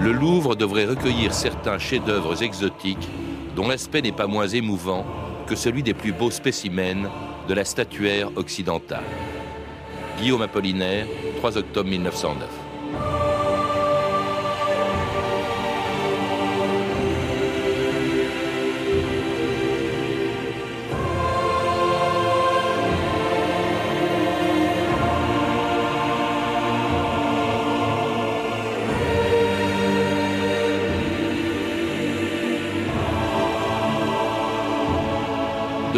Le Louvre devrait recueillir certains chefs-d'œuvre exotiques dont l'aspect n'est pas moins émouvant que celui des plus beaux spécimens de la statuaire occidentale. Guillaume Apollinaire, 3 octobre 1909.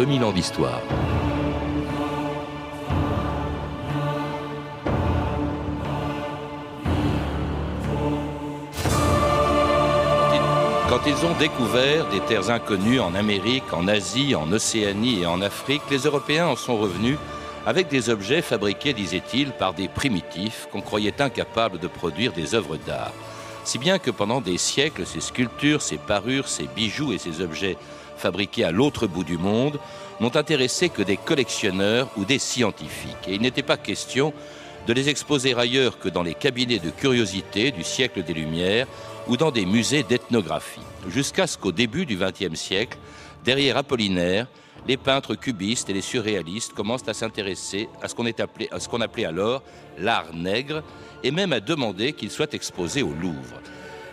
2000 ans d'histoire. Quand ils ont découvert des terres inconnues en Amérique, en Asie, en Océanie et en Afrique, les Européens en sont revenus avec des objets fabriqués, disait-il, par des primitifs qu'on croyait incapables de produire des œuvres d'art. Si bien que pendant des siècles, ces sculptures, ces parures, ces bijoux et ces objets fabriqués à l'autre bout du monde n'ont intéressé que des collectionneurs ou des scientifiques. Et il n'était pas question de les exposer ailleurs que dans les cabinets de curiosité du siècle des Lumières ou dans des musées d'ethnographie. Jusqu'à ce qu'au début du XXe siècle, derrière Apollinaire, les peintres cubistes et les surréalistes commencent à s'intéresser à ce qu'on appelait, alors l'art nègre et même à demander qu'il soit exposé au Louvre.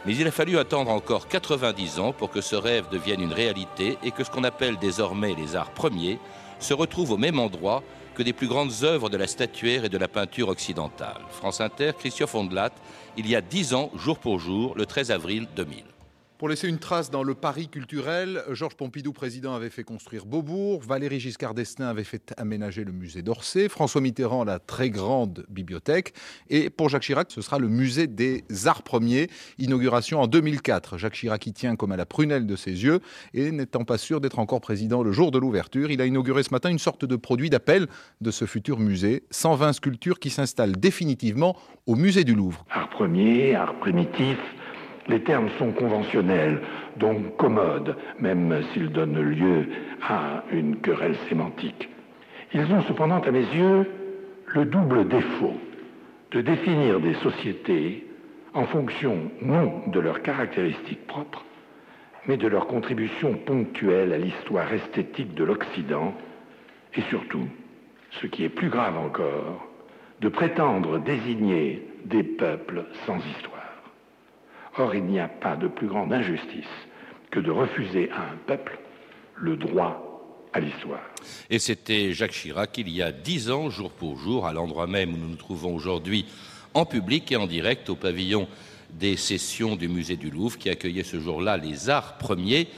Mais il a fallu attendre encore 90 ans pour que ce rêve devienne une réalité et que ce qu'on appelle désormais les arts premiers se retrouve au même endroit que des plus grandes œuvres de la statuaire et de la peinture occidentale. France Inter, Christian Fondelat, il y a 10 ans, jour pour jour, le 13 avril 2000. Pour laisser une trace dans le Paris culturel, Georges Pompidou, président, avait fait construire Beaubourg, Valéry Giscard d'Estaing avait fait aménager le musée d'Orsay, François Mitterrand la très grande bibliothèque, et pour Jacques Chirac, ce sera le musée des arts premiers, inauguration en 2004. Jacques Chirac y tient comme à la prunelle de ses yeux, et n'étant pas sûr d'être encore président le jour de l'ouverture, il a inauguré ce matin une sorte de produit d'appel de ce futur musée, 120 sculptures qui s'installent définitivement au musée du Louvre. Art premier, art primitif, les termes sont conventionnels, donc commodes, même s'ils donnent lieu à une querelle sémantique. Ils ont cependant, à mes yeux, le double défaut de définir des sociétés en fonction non de leurs caractéristiques propres, mais de leur contribution ponctuelle à l'histoire esthétique de l'Occident, et surtout, ce qui est plus grave encore, de prétendre désigner des peuples sans histoire. Or, il n'y a pas de plus grande injustice que de refuser à un peuple le droit à l'histoire. Et c'était Jacques Chirac, il y a dix ans, jour pour jour, à l'endroit même où nous nous trouvons aujourd'hui, en public et en direct au pavillon des sessions du musée du Louvre, qui accueillait ce jour-là les arts premiers.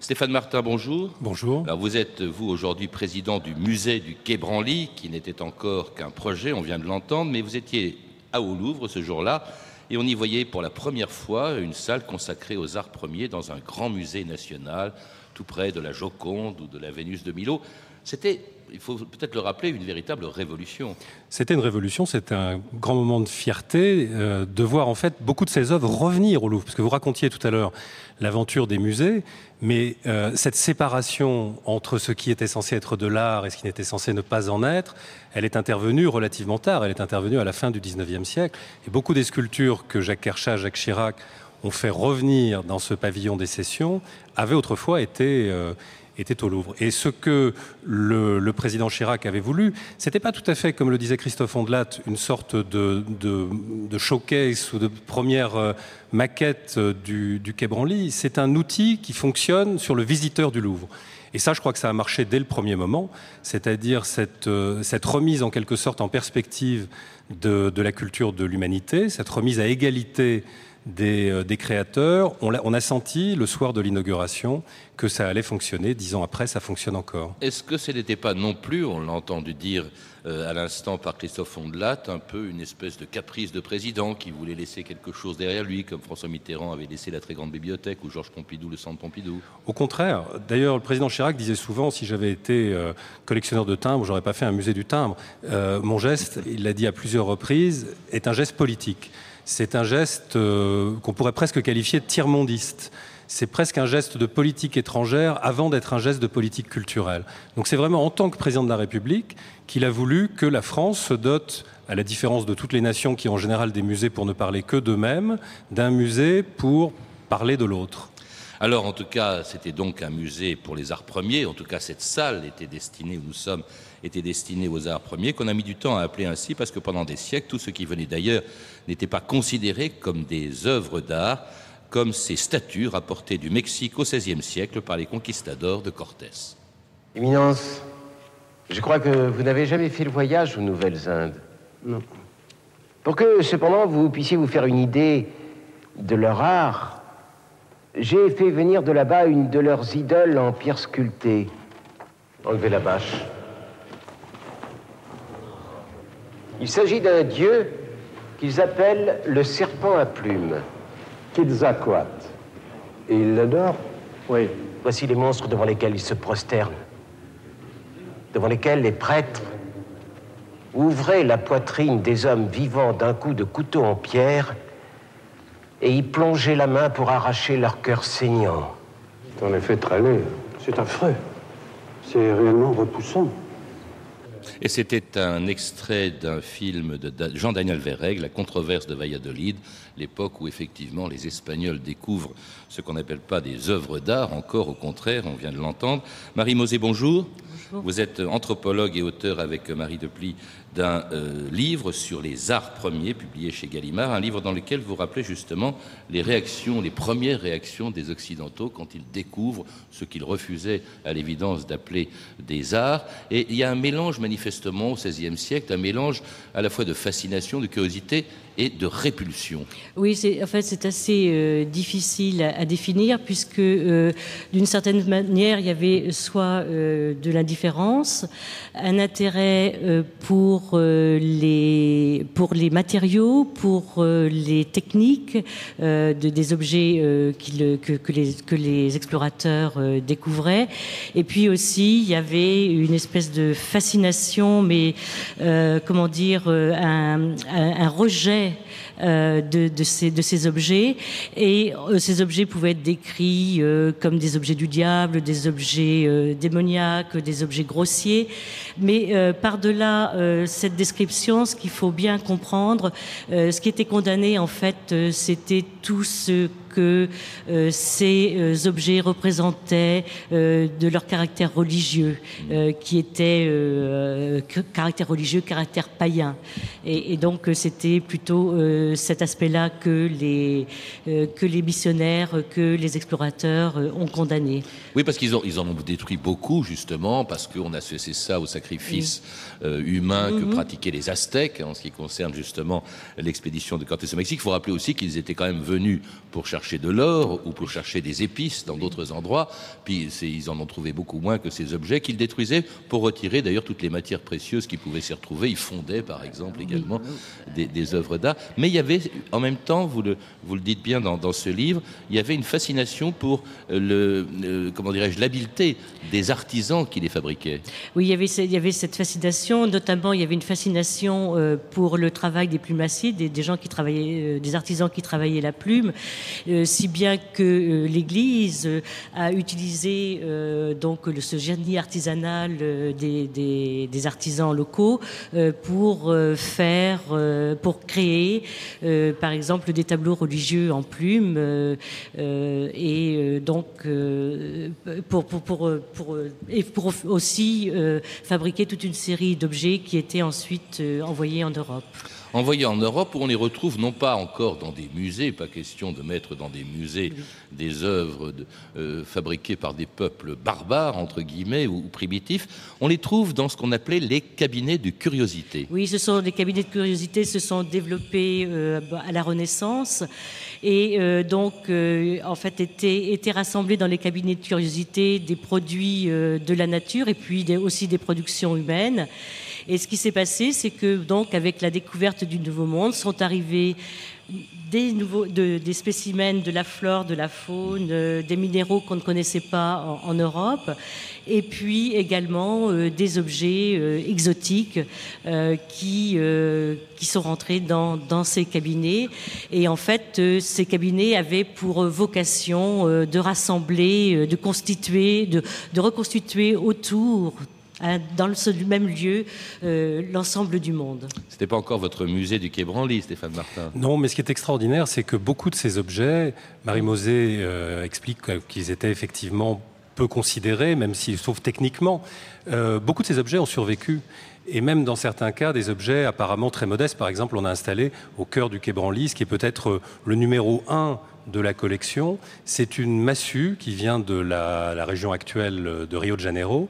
Stéphane Martin, bonjour. Bonjour. Alors vous êtes, vous, aujourd'hui président du musée du Quai Branly, qui n'était encore qu'un projet, on vient de l'entendre, mais vous étiez à au Louvre ce jour-là et on y voyait pour la première fois une salle consacrée aux arts premiers dans un grand musée national, tout près de la Joconde ou de la Vénus de Milo. C'était, il faut peut-être le rappeler, une véritable révolution. C'était une révolution, c'était un grand moment de fierté euh, de voir en fait beaucoup de ces œuvres revenir au Louvre. Parce que vous racontiez tout à l'heure l'aventure des musées, mais euh, cette séparation entre ce qui était censé être de l'art et ce qui n'était censé ne pas en être, elle est intervenue relativement tard. Elle est intervenue à la fin du 19e siècle. Et beaucoup des sculptures que Jacques Kerchat, Jacques Chirac ont fait revenir dans ce pavillon des sessions avaient autrefois été, euh, était au Louvre. Et ce que le, président Chirac avait voulu, c'était pas tout à fait, comme le disait Christophe Ondelat, une sorte de, de, showcase ou de première euh, maquette euh, du, du Quai Branly. C'est un outil qui fonctionne sur le visiteur du Louvre. Et ça, je crois que ça a marché dès le premier moment, c'est-à-dire cette, euh, cette, remise en quelque sorte en perspective de, de la culture de l'humanité, cette remise à égalité euh, des, créateurs. On a, on a, senti le soir de l'inauguration que ça allait fonctionner. Dix ans après, ça fonctionne encore. Est-ce que ce n'était pas non plus, on l'a entendu dire euh, à l'instant par Christophe Ondelat, un peu une espèce de caprice de président qui voulait laisser quelque chose derrière lui, comme François Mitterrand avait laissé la très grande bibliothèque ou Georges Pompidou le centre Pompidou? Au contraire. D'ailleurs, le président Chirac disait souvent si j'avais été euh, collectionneur de timbres, j'aurais pas fait un musée du timbre. mon geste, il l'a dit à plusieurs reprises, est un geste politique c'est un geste euh, qu'on pourrait presque qualifier de tiers-mondiste. c'est presque un geste de politique étrangère avant d'être un geste de politique culturelle. Donc c'est vraiment en tant que président de la République qu'il a voulu que la France se dote, à la différence de toutes les nations qui ont en général des musées pour ne parler que d'eux-mêmes, d'un musée pour parler de l'autre. Alors, en tout cas, c'était donc un musée pour les arts premiers. En tout cas, cette salle était destinée, où nous sommes, était destinée aux arts premiers, qu'on a mis du temps à appeler ainsi, parce que pendant des siècles, tout ce qui venait d'ailleurs n'était pas considéré comme des œuvres d'art, comme ces statues rapportées du Mexique au XVIe siècle par les conquistadors de Cortés. Éminence, je crois que vous n'avez jamais fait le voyage aux Nouvelles-Indes. Non. Pour que, cependant, vous puissiez vous faire une idée de leur art, j'ai fait venir de là-bas une de leurs idoles en pierre sculptée. Enlevez la bâche. Il s'agit d'un dieu qu'ils appellent le serpent à plumes. Quetzalcoatl. Et il l'adore Oui. Voici les monstres devant lesquels ils se prosternent, devant lesquels les prêtres ouvraient la poitrine des hommes vivants d'un coup de couteau en pierre et y plongeaient la main pour arracher leur cœur saignant. C'est en effet très laid. C'est affreux. C'est réellement repoussant. Et c'était un extrait d'un film de Jean-Daniel Verreg, La controverse de Valladolid, l'époque où effectivement les Espagnols découvrent ce qu'on n'appelle pas des œuvres d'art, encore au contraire, on vient de l'entendre. Marie Mosé, bonjour. Vous êtes anthropologue et auteur avec Marie Depli d'un euh, livre sur les arts premiers publié chez Gallimard, un livre dans lequel vous rappelez justement les réactions, les premières réactions des Occidentaux quand ils découvrent ce qu'ils refusaient à l'évidence d'appeler des arts. Et il y a un mélange manifestement au XVIe siècle, un mélange à la fois de fascination, de curiosité et de répulsion. Oui, en fait, c'est assez euh, difficile à, définir puisque, euh, d'une certaine manière, il y avait soit euh, de l'indifférence, un intérêt pour les pour les matériaux, pour les techniques de, des objets que, les, explorateurs découvraient, et puis aussi il y avait une espèce de fascination, mais comment dire, un rejet euh, de, ces, objets. Et euh, ces objets pouvaient être décrits euh, comme des objets du diable, des objets démoniaques, des objets grossiers. Mais par-delà cette description, ce qu'il faut bien comprendre, ce qui était condamné, en fait, c'était tout ce que euh, ces euh, objets représentaient euh, de leur caractère religieux, qui était caractère religieux, caractère païen. Et, donc c'était plutôt cet aspect-là que les, que les missionnaires, que les explorateurs ont condamné. Oui, parce qu'ils ils en ont détruit beaucoup, justement, parce qu'on a cessé ça au sacrifice humain que mhm. pratiquaient les Aztèques, en ce qui concerne justement l'expédition de Cortés au Mexique. Il faut rappeler aussi qu'ils étaient quand même venus pour chercher de l'or ou pour chercher des épices dans d'autres endroits. Puis ils en ont trouvé beaucoup moins que ces objets qu'ils détruisaient pour retirer d'ailleurs toutes les matières précieuses qui pouvaient s'y retrouver. Ils fondaient par exemple également des, œuvres d'art. Mais il y avait en même temps, vous le, vous le dites bien dans, ce livre, il y avait une fascination pour le, comment dirais-je l'habileté des artisans qui les fabriquaient. Oui, il y avait, il y avait cette fascination. Notamment, il y avait une fascination euh, pour le travail des plumassiers, des, des gens qui travaillaient, euh, des artisans qui travaillaient la plume. Euh, si bien que euh, l'Église euh, a utilisé donc ce génie artisanal des, artisans locaux pour faire, pour créer, par exemple, des tableaux religieux en plumes et donc pour, pour, pour, pour, et pour aussi fabriquer toute une série d'objets qui étaient ensuite envoyés en Europe envoyés en Europe où on les retrouve non pas encore dans des musées, pas question de mettre dans des musées des œuvres euh, fabriquées par des peuples barbares, entre guillemets, ou, primitifs, on les trouve dans ce qu'on appelait les cabinets de curiosité. Oui, ce sont des cabinets de curiosité se sont développés euh, à la Renaissance et euh, donc en fait étaient, étaient, rassemblés dans les cabinets de curiosité des produits de la nature et puis aussi des productions humaines. Et ce qui s'est passé, c'est que donc avec la découverte du Nouveau Monde sont arrivés des, spécimens de la flore, de la faune, euh, des minéraux qu'on ne connaissait pas en, Europe, et puis également euh, des objets euh, exotiques qui, qui sont rentrés dans, dans, ces cabinets. Et en fait, ces cabinets avaient pour vocation de rassembler, de constituer, de, de reconstituer autour dans le même lieu euh, l'ensemble du monde. C'était pas encore votre musée du Quai Branly, Stéphane Martin. Non, mais ce qui est extraordinaire, c'est que beaucoup de ces objets, Marie Mosé euh, explique qu'ils étaient effectivement peu considérés, même s'ils sauf techniquement. Euh, beaucoup de ces objets ont survécu. Et même dans certains cas, des objets apparemment très modestes. Par exemple, on a installé au cœur du Quai Branly, ce qui est peut-être le numéro un de la collection. C'est une massue qui vient de la, la région actuelle de Rio de Janeiro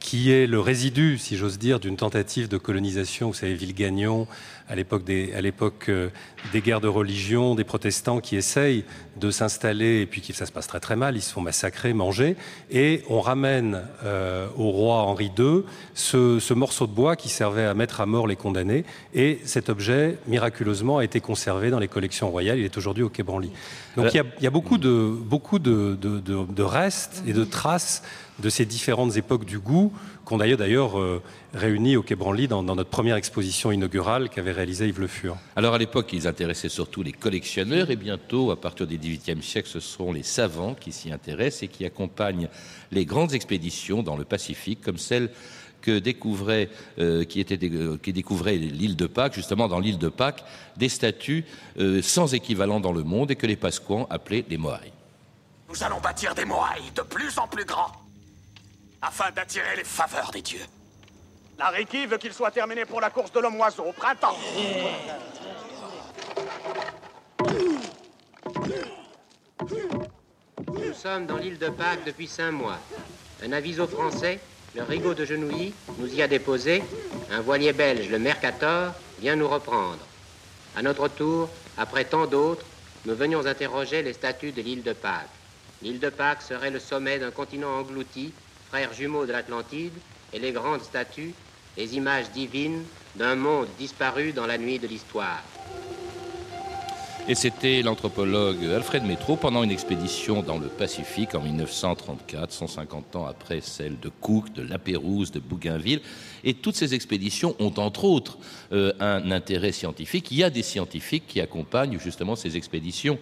qui est le résidu, si j'ose dire, d'une tentative de colonisation. Vous savez, Villegagnon, à l'époque des, à l'époque euh, des guerres de religion, des protestants qui essayent de s'installer et puis qui ça se passe très très mal, ils se font massacrer, manger, et on ramène euh, au roi Henri II ce, ce, morceau de bois qui servait à mettre à mort les condamnés, et cet objet miraculeusement a été conservé dans les collections royales. Il est aujourd'hui au Quai Branly. Donc il y a, il y a beaucoup de beaucoup de, de, de, de restes et de traces de ces différentes époques du goût qu'on a d'ailleurs euh, réuni au Quai Branly dans, notre première exposition inaugurale qu'avait réalisée Yves Le Fur. Alors à l'époque, ils intéressaient surtout les collectionneurs et bientôt, à partir du XVIIIe siècle, ce seront les savants qui s'y intéressent et qui accompagnent les grandes expéditions dans le Pacifique, comme celle que découvrait, euh, qui, était, euh, qui découvrait l'île de Pâques, justement dans l'île de Pâques, des statues sans équivalent dans le monde et que les Pasquans appelaient les Moai. Nous allons bâtir des Moai de plus en plus grands afin d'attirer les faveurs des dieux. La Riki veut qu'il soit terminé pour la course de l'homme-oiseau au printemps. Nous sommes dans l'île de Pâques depuis cinq mois. Un aviso français, le Rigaud de Genouilly, nous y a déposé. Un voilier belge, le Mercator, vient nous reprendre. À notre tour, après tant d'autres, nous venions interroger les statues de l'île de Pâques. L'île de Pâques serait le sommet d'un continent englouti frères jumeaux de l'Atlantide, et les grandes statues, les images divines d'un monde disparu dans la nuit de l'histoire. Et c'était l'anthropologue Alfred Métro pendant une expédition dans le Pacifique en 1934, 150 ans après celle de Cook, de Lapérouse, de Bougainville. Et toutes ces expéditions ont entre autres euh, un intérêt scientifique. Il y a des scientifiques qui accompagnent justement ces expéditions.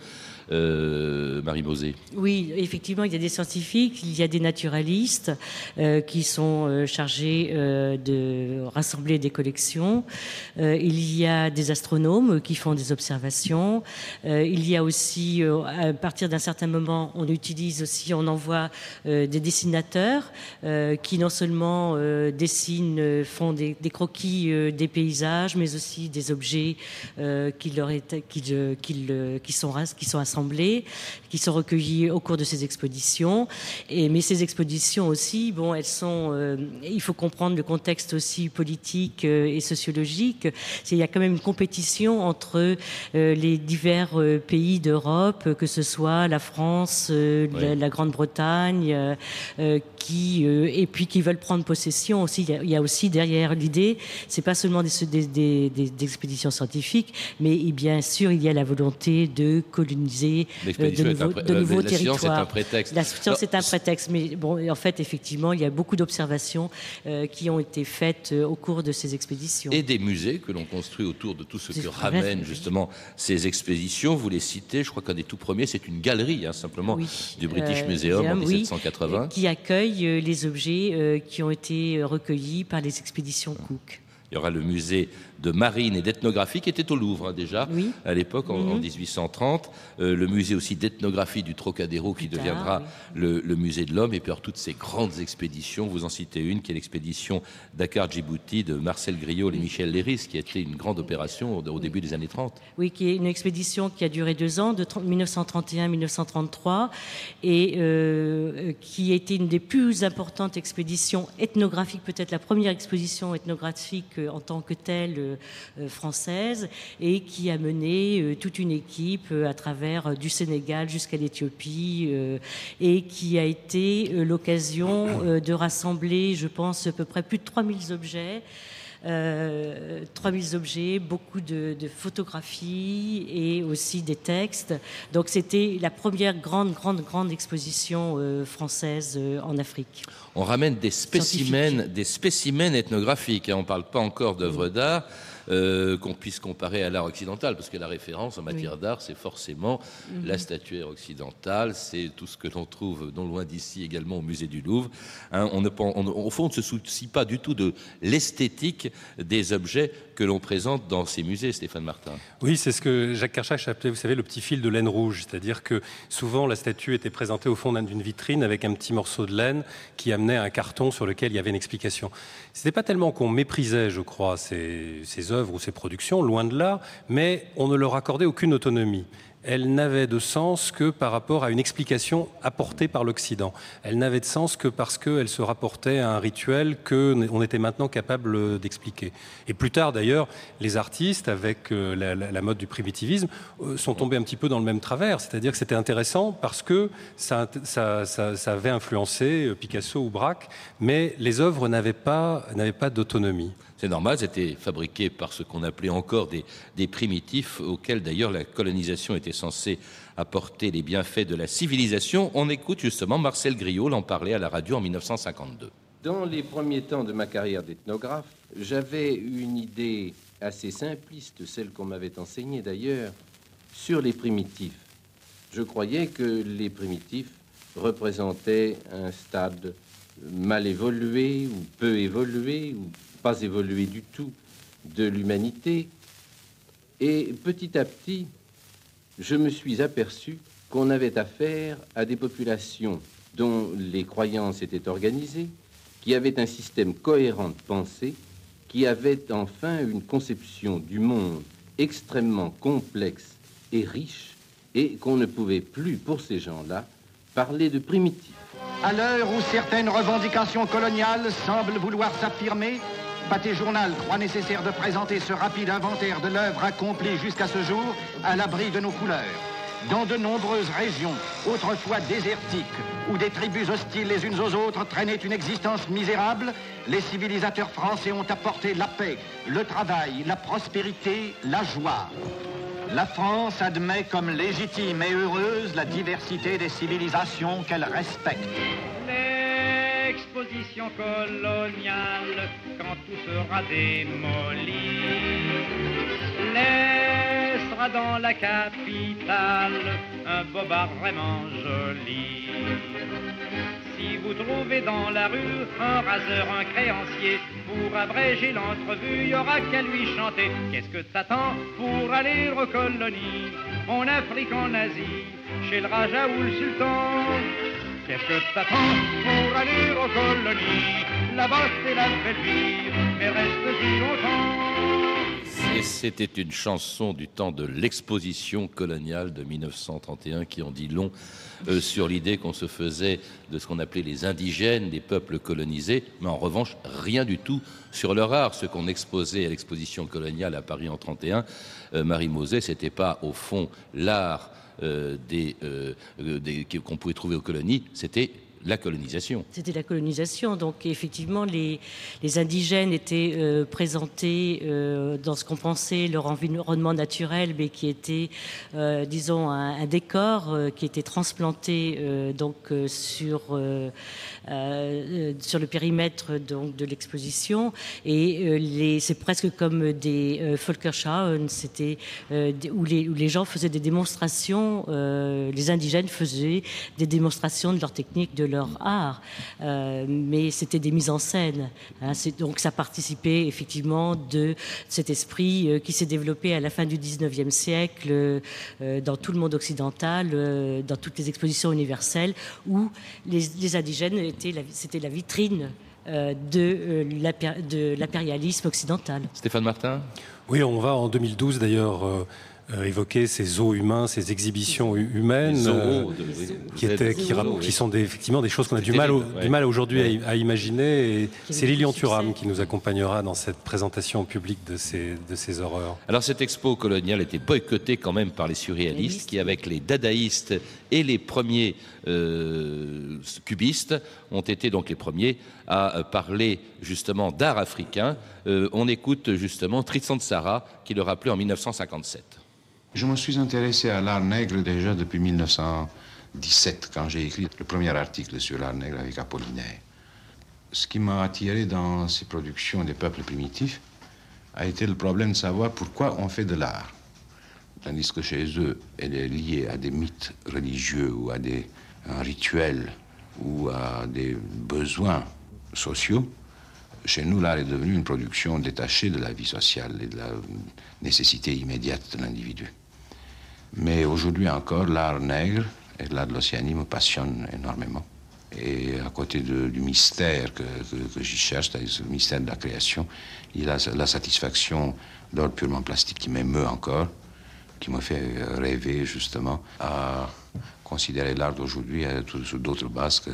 Euh, Marie Mosé. Oui, effectivement, il y a des scientifiques, il y a des naturalistes euh, qui sont euh, chargés de rassembler des collections. Il y a des astronomes qui font des observations. Il y a aussi, à partir d'un certain moment, on utilise aussi, on envoie des dessinateurs qui non seulement dessinent, font des, croquis des paysages, mais aussi des objets qui qui, sont qui qui sont recueillis au cours de ces expositions. Et, mais ces expositions aussi, bon, elles sont. Euh, il faut comprendre le contexte aussi politique euh, et sociologique. Il y a quand même une compétition entre euh, les divers pays d'Europe, que ce soit la France, oui. la, la Grande-Bretagne, qui et puis qui veulent prendre possession aussi. Il y a, il y a aussi derrière l'idée, c'est pas seulement des, des, des, des, expéditions scientifiques, mais bien sûr il y a la volonté de coloniser euh, de, nouveaux, de nouveaux la territoires. Science est un prétexte. La science est un prétexte, mais bon, en fait, effectivement, il y a beaucoup d'observations euh, qui ont été faites euh, au cours de ces expéditions. Et des musées que l'on construit autour de tout ce que ramènent justement ces expéditions. Vous les citez, je crois qu'un des tout premiers, c'est une galerie, hein, simplement, oui. du British euh, Museum en 1780. Oui, qui accueille les objets euh, qui ont été recueillis par les expéditions Cook. Il y aura le musée de marine et d'ethnographie qui était au Louvre hein, déjà oui. à l'époque en, Mhm. mmh. en 1830. Euh, le musée aussi d'ethnographie du Trocadéro qui deviendra le, le musée de l'homme. Et puis alors, toutes ces grandes expéditions, vous en citez une qui est l'expédition Dakar-Djibouti de Marcel Griot et Michel Léris qui a été une grande opération au, au début des années 30. Oui, qui est une expédition qui a duré deux ans, de 1931-1933, et euh, qui a été une des plus importantes expéditions ethnographiques, peut-être la première exposition ethnographique euh, en tant que telle euh, euh, française, et qui a mené euh, toute une équipe euh, à travers euh, du Sénégal jusqu'à l'Éthiopie, euh, et qui a été euh, l'occasion euh, de rassembler, je pense, à peu près plus de 3000 objets Euh, 3000 objets, beaucoup de, de, photographies et aussi des textes. Donc c'était la première grande, grande, grande exposition euh, française euh, en Afrique. On ramène des spécimens, des spécimens ethnographiques. Hein. On ne parle pas encore d'œuvres d'art euh, qu'on puisse comparer à l'art occidental, parce que la référence en matière oui. d'art, c'est forcément mm -hmm. la statuaire occidentale, c'est tout ce que l'on trouve non loin d'ici également au musée du Louvre. Hein, on ne, on, au fond, on ne se soucie pas du tout de l'esthétique des objets que l'on présente dans ces musées, Stéphane Martin. Oui, c'est ce que Jacques Kershach appelait, vous savez, le petit fil de laine rouge, c'est-à-dire que souvent la statue était présentée au fond d'une vitrine avec un petit morceau de laine qui amenait un carton sur lequel il y avait une explication. C'était pas tellement qu'on méprisait, je crois, ces, ces œuvres ou ces productions, loin de là, mais on ne leur accordait aucune autonomie elle n'avait de sens que par rapport à une explication apportée par l'Occident. Elle n'avait de sens que parce qu'elle se rapportait à un rituel qu'on était maintenant capable d'expliquer. Et plus tard, d'ailleurs, les artistes, avec euh, la, mode du primitivisme, euh, sont tombés un petit peu dans le même travers. C'est-à-dire que c'était intéressant parce que ça, avait influencé euh, Picasso ou Braque, mais les œuvres n'avaient n'avaient pas d'autonomie. C'est normal, c'était fabriqué par ce qu'on appelait encore des, des primitifs, auxquels d'ailleurs la colonisation était censée apporter les bienfaits de la civilisation. On écoute justement Marcel Griot l'en parler à la radio en 1952. Dans les premiers temps de ma carrière d'ethnographe, j'avais une idée assez simpliste, celle qu'on m'avait enseignée d'ailleurs, sur les primitifs. Je croyais que les primitifs représentaient un stade mal évolué ou peu évolué ou pas évolué du tout de l'humanité. Et petit à petit, je me suis aperçu qu'on avait affaire à des populations dont les croyances étaient organisées, qui avaient un système cohérent de pensée, qui avaient enfin une conception du monde extrêmement complexe et riche, et qu'on ne pouvait plus, pour ces gens-là, parler de primitifs. À l'heure où certaines revendications coloniales semblent vouloir s'affirmer, Pâté Journal croit nécessaire de présenter ce rapide inventaire de l'œuvre accomplie jusqu'à ce jour à l'abri de nos couleurs. Dans de nombreuses régions, autrefois désertiques, où des tribus hostiles les unes aux autres traînaient une existence misérable, les civilisateurs français ont apporté la paix, le travail, la prospérité, la joie. La France admet comme légitime et heureuse la diversité des civilisations qu'elle respecte. L'exposition coloniale, quand tout sera démoli, laissera dans la capitale un bobard vraiment joli. Si vous trouvez dans la rue un raseur, un créancier, pour abréger l'entrevue, il y aura qu'à lui chanter. Qu'est-ce que t'attends pour aller aux colonies? En Afrique, en Asie, chez le Raja ou le Sultan? Et c'était une chanson du temps de l'exposition coloniale de 1931 qui en dit long euh, sur l'idée qu'on se faisait de ce qu'on appelait les indigènes, des peuples colonisés, mais en revanche, rien du tout sur leur art. Ce qu'on exposait à l'exposition coloniale à Paris en 31, euh, Marie Moset, c'était pas au fond l'art des, euh, des, qu'on pouvait trouver aux colonies, c'était colonisation. C'était la colonisation. Donc effectivement, les, indigènes étaient euh, présentés euh, dans ce qu'on pensait leur environnement naturel, mais qui était, euh, disons, un, décor qui était transplanté donc sur sur le périmètre donc de l'exposition. Et c'est presque comme des Volkerschauen, c'était où les, où les gens faisaient des démonstrations, les indigènes faisaient des démonstrations de leur technique, de leur art, euh, mais c'était des mises en scène. Hein, donc ça participait effectivement de cet esprit euh, qui s'est développé à la fin du 19e siècle euh, dans tout le monde occidental, euh, dans toutes les expositions universelles, où les, les indigènes étaient c'était la vitrine euh, de l'impérialisme occidental. Stéphane Martin? Oui, on va en 2012 d'ailleurs. Euh, évoquer ces eaux humains, ces exhibitions humaines, euh, qui, étaient, qui, qui, sont des, effectivement des choses qu'on a du mal, au, ouais. du mal aujourd'hui ouais. à, à, imaginer. Et c'est Lilian Thuram qui nous accompagnera dans cette présentation publique de ces, de ces horreurs. Alors cette expo coloniale était boycottée quand même par les surréalistes, qui avec les dadaïstes et les premiers euh, cubistes ont été donc les premiers à parler justement d'art africain. on écoute justement Tristan de Sarah qui le rappelait en 1957. Je me suis intéressé à l'art nègre déjà depuis 1917, quand j'ai écrit le premier article sur l'art nègre avec Apollinaire. Ce qui m'a attiré dans ces productions des peuples primitifs a été le problème de savoir pourquoi on fait de l'art tandis que chez eux, elle est liée à des mythes religieux ou à des rituels ou à des besoins sociaux. Chez nous, l'art est devenu une production détachée de la vie sociale et de la nécessité immédiate de l'individu. Mais aujourd'hui encore, l'art nègre et l'art de l'Océanie me passionnent énormément. Et à côté du mystère que, j'y cherche, c'est-à-dire le mystère de la création, il y a la satisfaction d'ordre purement plastique qui m'émeut encore qui me fait rêver justement à considérer l'art d'aujourd'hui sur d'autres bases que,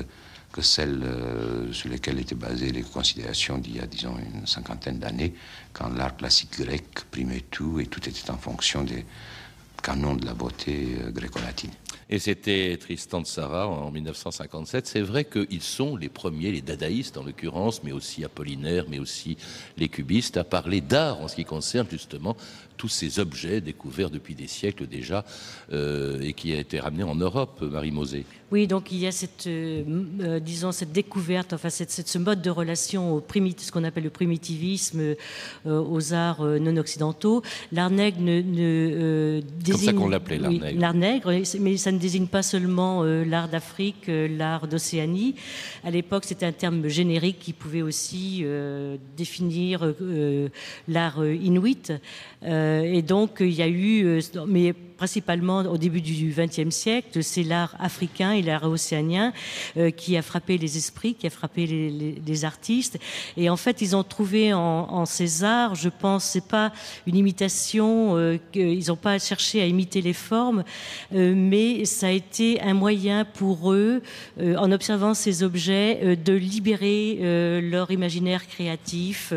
que celles euh, sur lesquelles étaient basées les considérations d'il y a, disons, une cinquantaine d'années, quand l'art classique grec primait tout et tout était en fonction des canons de la beauté euh, gréco-latine. Et c'était Tristan de Sarah en 1957. C'est vrai qu'ils sont les premiers, les dadaïstes en l'occurrence, mais aussi Apollinaire, mais aussi les cubistes, à parler d'art en ce qui concerne justement tous ces objets découverts depuis des siècles déjà euh, et qui a été ramené en Europe, Marie Mosé. Oui, donc il y a cette, euh, euh, disons, cette découverte, enfin cette, ce mode de relation au ce qu'on appelle le primitivisme aux arts non occidentaux. L'art nègre ne, ne désigne... Comme ça qu'on l'appelait, l'art nègre. L'art nègre, mais ça ne désigne pas seulement l'art d'Afrique, l'art d'Océanie. À l'époque, c'était un terme générique qui pouvait aussi définir l'art inuit. Euh, et donc, il y a eu, euh, mais principalement au début du XXe siècle, c'est l'art africain et l'art océanien euh, qui a frappé les esprits, qui a frappé les, artistes. Et en fait, ils ont trouvé en, ces arts, je pense, c'est pas une imitation, ils n'ont pas cherché à imiter les formes, mais ça a été un moyen pour eux, en observant ces objets, de libérer leur imaginaire créatif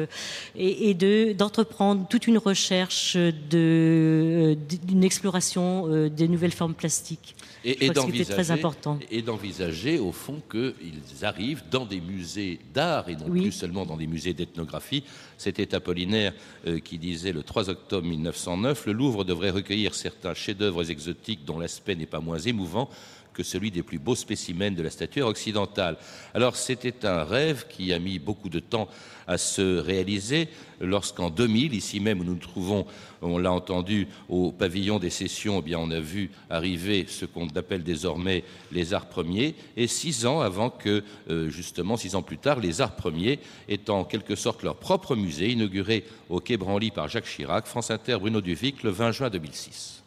et, de d'entreprendre toute une recherche euh, d'une exploration euh, des nouvelles formes plastiques. Et, très important. Et d'envisager, au fond, qu'ils arrivent dans des musées d'art et non plus seulement dans des musées d'ethnographie. C'était Apollinaire euh, qui disait le 3 octobre 1909 Le Louvre devrait recueillir certains chefs-d'œuvre exotiques dont l'aspect n'est pas moins émouvant que celui des plus beaux spécimens de la statuaire occidentale. Alors c'était un rêve qui a mis beaucoup de temps à se réaliser lorsqu'en 2000, ici même où nous nous trouvons, on l'a entendu au pavillon des sessions, eh bien on a vu arriver ce qu'on appelle désormais les arts premiers, et six ans avant que, euh, justement, six ans plus tard, les arts premiers aient en quelque sorte leur propre musée, inauguré au Quai Branly par Jacques Chirac, France Inter, Bruno Duvic, le 20 juin 2006.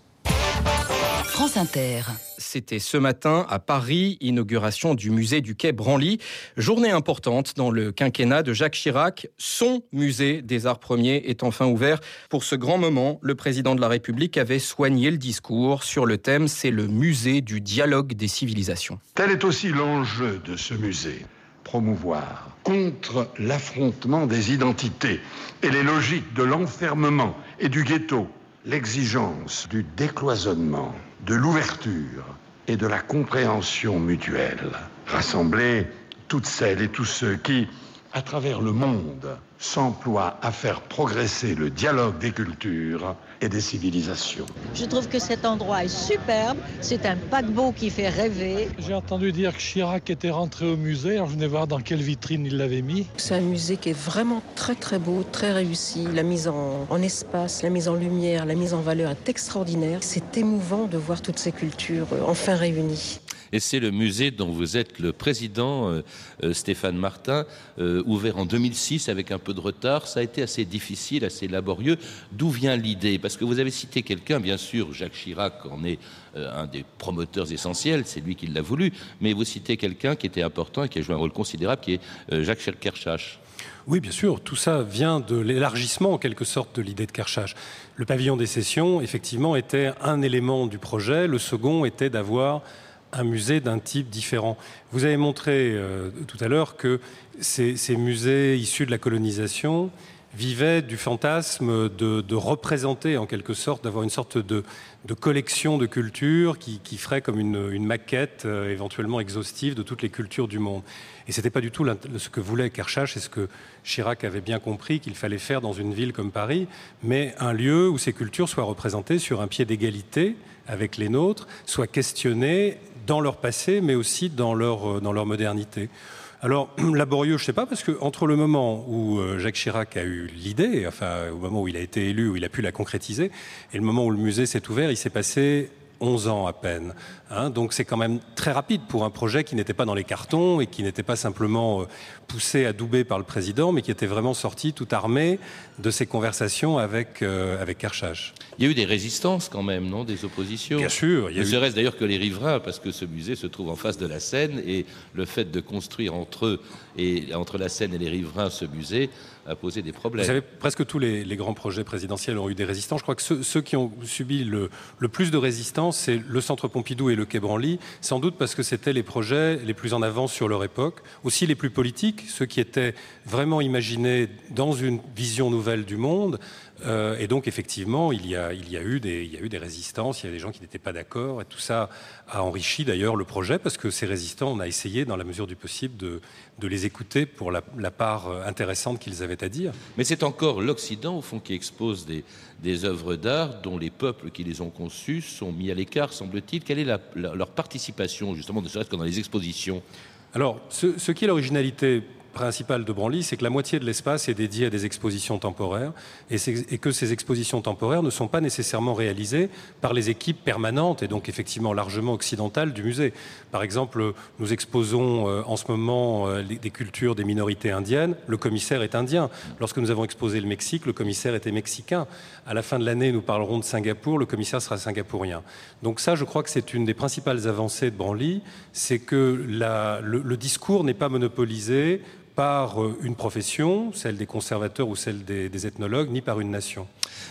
France Inter. C'était ce matin à Paris, inauguration du musée du Quai Branly. Journée importante dans le quinquennat de Jacques Chirac. Son musée des arts premiers est enfin ouvert. Pour ce grand moment, le président de la République avait soigné le discours sur le thème C'est le musée du dialogue des civilisations. Tel est aussi l'enjeu de ce musée promouvoir contre l'affrontement des identités et les logiques de l'enfermement et du ghetto l'exigence du décloisonnement, de l'ouverture et de la compréhension mutuelle. Rassembler toutes celles et tous ceux qui, à travers le monde, s'emploient à faire progresser le dialogue des cultures et des civilisations. Je trouve que cet endroit est superbe, c'est un paquebot qui fait rêver. J'ai entendu dire que Chirac était rentré au musée, alors je venais voir dans quelle vitrine il l'avait mis. C'est un musée qui est vraiment très très beau, très réussi. La mise en, en espace, la mise en lumière, la mise en valeur est extraordinaire. C'est émouvant de voir toutes ces cultures euh, enfin réunies et c'est le musée dont vous êtes le président, euh, euh, Stéphane Martin, euh, ouvert en 2006 avec un peu de retard. Ça a été assez difficile, assez laborieux. D'où vient l'idée? Parce que vous avez cité quelqu'un, bien sûr, Jacques Chirac en est un des promoteurs essentiels, c'est lui qui l'a voulu, mais vous citez quelqu'un qui était important et qui a joué un rôle considérable, qui est Jacques Kershach. Oui, bien sûr, tout ça vient de l'élargissement en quelque sorte de l'idée de Kershach. Le pavillon des sessions, effectivement, était un élément du projet. Le second était d'avoir un musée d'un type différent. Vous avez montré euh, tout à l'heure que ces, musées issus de la colonisation vivait du fantasme de, représenter en quelque sorte, d'avoir une sorte de, collection de cultures qui, ferait comme une, maquette euh, éventuellement exhaustive de toutes les cultures du monde. Et ce n'était pas du tout ce que voulait Kershach et ce que Chirac avait bien compris qu'il fallait faire dans une ville comme Paris, mais un lieu où ces cultures soient représentées sur un pied d'égalité avec les nôtres, soient questionnées dans leur passé, mais aussi dans leur, euh, modernité. Alors, laborieux, je ne sais pas, parce qu'entre le moment où euh, Jacques Chirac a eu l'idée, enfin, au moment où il a été élu, où il a pu la concrétiser, et le moment où le musée s'est ouvert, il s'est passé 11 ans à peine. Hein. donc c'est quand même très rapide pour un projet qui n'était pas dans les cartons et qui n'était pas simplement euh, poussé à douber par le président, mais qui était vraiment sorti tout armé de ses conversations avec, euh, avec. Il y a eu des résistances quand même, non Des oppositions? Bien sûr. Il y a ne serait-ce d'ailleurs que les riverains, parce que ce musée se trouve en face de la Seine et le fait de construire entre eux et entre la Seine et les riverains ce musée a posé des problèmes. Vous savez, presque tous les, grands projets présidentiels ont eu des résistants. Je crois que ceux, qui ont subi le, plus de résistance, c'est le Centre Pompidou et le Quai Branly, sans doute parce que c'était les projets les plus en avance sur leur époque, aussi les plus politiques, ceux qui étaient vraiment imaginés dans une vision nouvelle du monde, euh, et donc, effectivement, il y, a, il, y a eu des, il y a eu des résistances, il y a des gens qui n'étaient pas d'accord, et tout ça a enrichi d'ailleurs le projet, parce que ces résistants, on a essayé, dans la mesure du possible, de, de les écouter pour la, part euh, intéressante qu'ils avaient à dire. Mais c'est encore l'Occident, au fond, qui expose des, des œuvres d'art dont les peuples qui les ont conçues sont mis à l'écart, semble-t-il. Quelle est leur participation, justement, de ce que dans les expositions? Alors, ce, ce qui est l'originalité principale de Branly, c'est que la moitié de l'espace est dédié à des expositions temporaires et, que ces expositions temporaires ne sont pas nécessairement réalisées par les équipes permanentes et donc effectivement largement occidentales du musée. Par exemple, nous exposons euh, en ce moment euh, des cultures des minorités indiennes. Le commissaire est indien. Lorsque nous avons exposé le Mexique, le commissaire était mexicain. À la fin de l'année, nous parlerons de Singapour. Le commissaire sera singapourien. Donc ça, je crois que c'est une des principales avancées de Branly, c'est que le discours n'est pas monopolisé par euh, une profession, celle des conservateurs ou celle des, ethnologues, ni par une nation.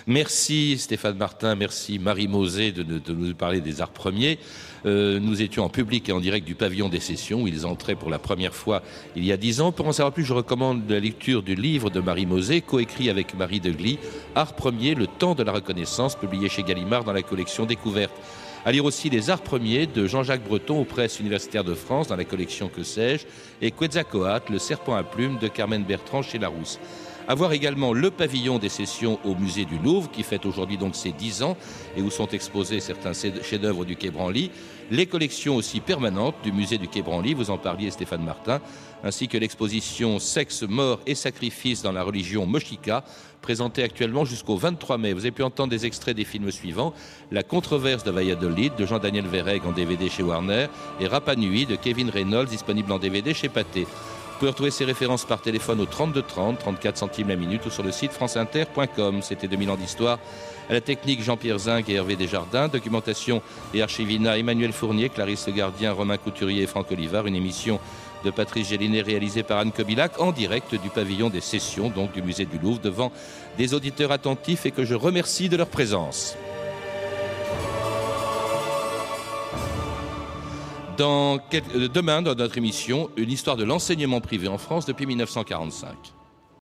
Merci Stéphane Martin, merci Marie Mosé de, nous parler des arts premiers. Euh, nous étions en public et en direct du pavillon des sessions où ils entraient pour la première fois il y a dix ans. Pour en savoir plus, je recommande la lecture du livre de Marie Mosé, coécrit avec Marie Degly, Art premier, le temps de la reconnaissance, publié chez Gallimard dans la collection Découverte. À lire aussi Les Arts Premiers de Jean-Jacques Breton aux presses universitaires de France dans la collection Que sais-je et Quetzalcoatl, Le Serpent à plumes de Carmen Bertrand chez Larousse. À voir également le pavillon des sessions au musée du Louvre, qui fête aujourd'hui donc ses 10 ans et où sont exposés certains chefs-d'œuvre du Quai Branly, les collections aussi permanentes du musée du Quai Branly, vous en parliez Stéphane Martin, ainsi que l'exposition Sexe, mort et sacrifice dans la religion Moshika, présentée actuellement jusqu'au 23 mai. Vous avez pu entendre des extraits des films suivants La controverse de Valladolid de Jean-Daniel Verreg en DVD chez Warner et Rapa Nui de Kevin Reynolds disponible en DVD chez Pathé. Vous pouvez retrouver ces références par téléphone au 32 30, 34 centimes la minute ou sur le site franceinter.com. C'était 2000 ans d'histoire. À la technique, Jean-Pierre Zinc et Hervé Desjardins. Documentation et archivina, Emmanuel Fournier, Clarisse Gardien, Romain Couturier et Franck Olivard. Une émission de Patrice Gélinet réalisée par Anne Kobilac en direct du pavillon des sessions, donc du musée du Louvre, devant des auditeurs attentifs et que je remercie de leur présence. Euh, demain, dans notre émission, une histoire de l'enseignement privé en France depuis 1945.